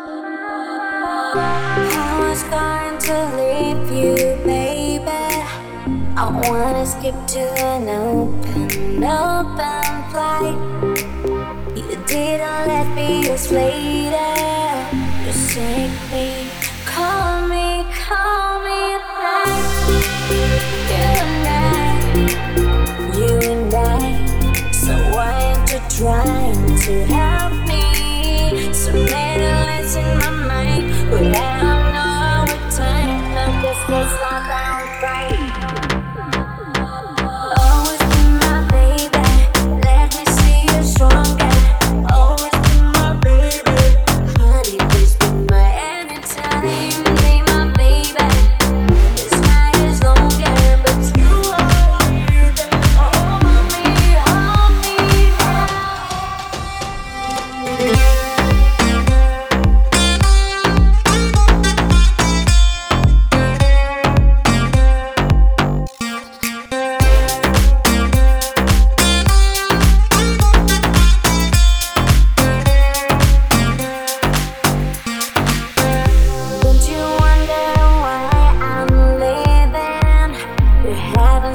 I was to leave you, baby. I wanna skip to an open, open flight. You didn't let me just later. You sick me, call me, call me. You and I, you and I. So why aren't you trying to help me? So little my mind, but